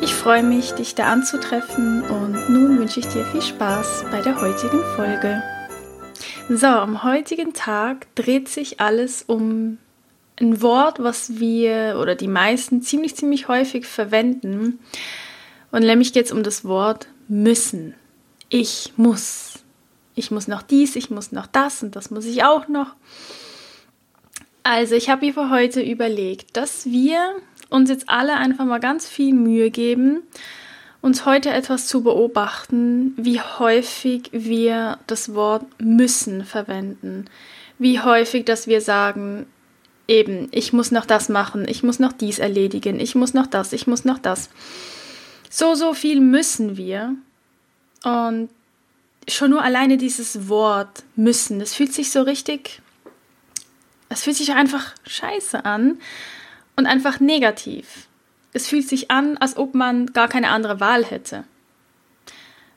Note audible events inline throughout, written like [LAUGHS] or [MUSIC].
ich freue mich, dich da anzutreffen und nun wünsche ich dir viel Spaß bei der heutigen Folge. So, am heutigen Tag dreht sich alles um ein Wort, was wir oder die meisten ziemlich, ziemlich häufig verwenden. Und nämlich geht es um das Wort müssen. Ich muss. Ich muss noch dies, ich muss noch das und das muss ich auch noch. Also, ich habe mir für heute überlegt, dass wir uns jetzt alle einfach mal ganz viel Mühe geben, uns heute etwas zu beobachten, wie häufig wir das Wort müssen verwenden. Wie häufig, dass wir sagen, eben, ich muss noch das machen, ich muss noch dies erledigen, ich muss noch das, ich muss noch das. So, so viel müssen wir. Und schon nur alleine dieses Wort müssen, das fühlt sich so richtig, es fühlt sich einfach scheiße an und einfach negativ. Es fühlt sich an, als ob man gar keine andere Wahl hätte.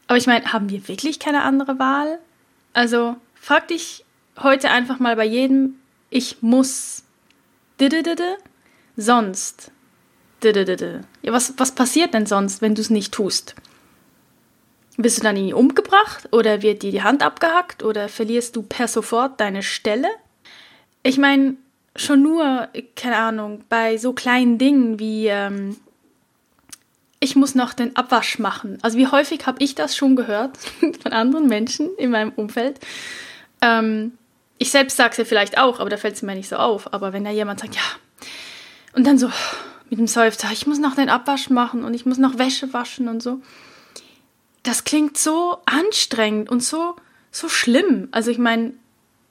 Aber ich meine, haben wir wirklich keine andere Wahl? Also frag dich heute einfach mal bei jedem, ich muss. Sonst. Ja, was, was passiert denn sonst, wenn du es nicht tust? Bist du dann irgendwie umgebracht oder wird dir die Hand abgehackt oder verlierst du per sofort deine Stelle? Ich meine, schon nur, keine Ahnung, bei so kleinen Dingen wie ähm, ich muss noch den Abwasch machen. Also wie häufig habe ich das schon gehört [LAUGHS] von anderen Menschen in meinem Umfeld. Ähm, ich selbst sage es ja vielleicht auch, aber da fällt es mir nicht so auf. Aber wenn da jemand sagt, ja, und dann so mit dem Seufzer, ich muss noch den Abwasch machen und ich muss noch Wäsche waschen und so. Das klingt so anstrengend und so, so schlimm. Also ich meine,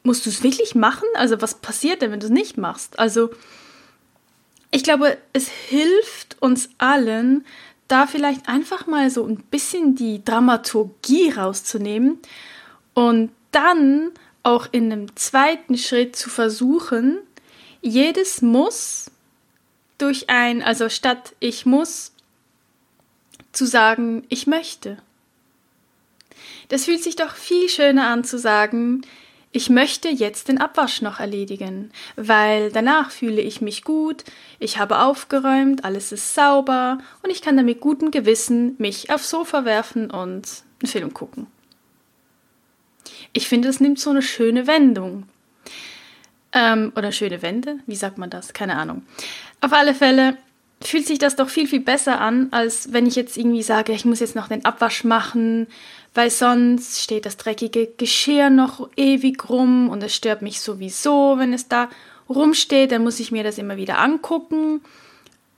musst du es wirklich machen? Also was passiert denn, wenn du es nicht machst? Also ich glaube, es hilft uns allen, da vielleicht einfach mal so ein bisschen die Dramaturgie rauszunehmen und dann auch in einem zweiten Schritt zu versuchen, jedes Muss durch ein, also statt ich muss, zu sagen, ich möchte. Das fühlt sich doch viel schöner an zu sagen, ich möchte jetzt den Abwasch noch erledigen, weil danach fühle ich mich gut, ich habe aufgeräumt, alles ist sauber und ich kann dann mit gutem Gewissen mich aufs Sofa werfen und einen Film gucken. Ich finde, es nimmt so eine schöne Wendung. Ähm, oder schöne Wende, wie sagt man das? Keine Ahnung. Auf alle Fälle fühlt sich das doch viel, viel besser an, als wenn ich jetzt irgendwie sage, ich muss jetzt noch den Abwasch machen, weil sonst steht das dreckige Geschirr noch ewig rum und es stört mich sowieso, wenn es da rumsteht, dann muss ich mir das immer wieder angucken.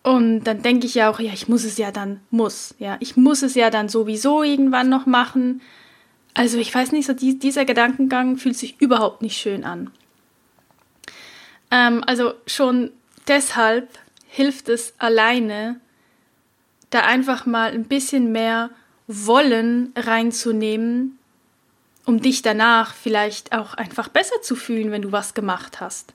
Und dann denke ich ja auch, ja, ich muss es ja dann, muss, ja, ich muss es ja dann sowieso irgendwann noch machen. Also ich weiß nicht, so die, dieser Gedankengang fühlt sich überhaupt nicht schön an. Ähm, also schon deshalb hilft es alleine, da einfach mal ein bisschen mehr Wollen reinzunehmen, um dich danach vielleicht auch einfach besser zu fühlen, wenn du was gemacht hast.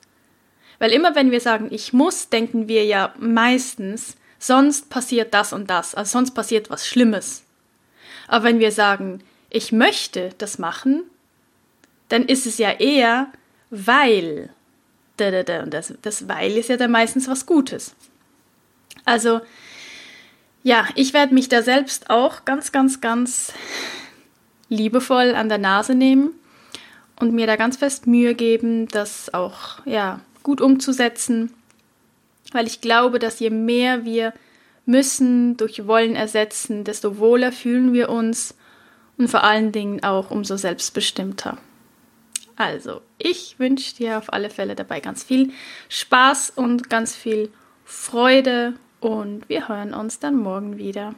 Weil immer wenn wir sagen, ich muss, denken wir ja meistens, sonst passiert das und das, also sonst passiert was Schlimmes. Aber wenn wir sagen, ich möchte das machen, dann ist es ja eher, weil und das, das Weil ist ja dann meistens was Gutes. Also, ja, ich werde mich da selbst auch ganz, ganz, ganz liebevoll an der Nase nehmen und mir da ganz fest Mühe geben, das auch ja, gut umzusetzen, weil ich glaube, dass je mehr wir müssen durch Wollen ersetzen, desto wohler fühlen wir uns und vor allen Dingen auch umso selbstbestimmter. Also, ich wünsche dir auf alle Fälle dabei ganz viel Spaß und ganz viel Freude und wir hören uns dann morgen wieder.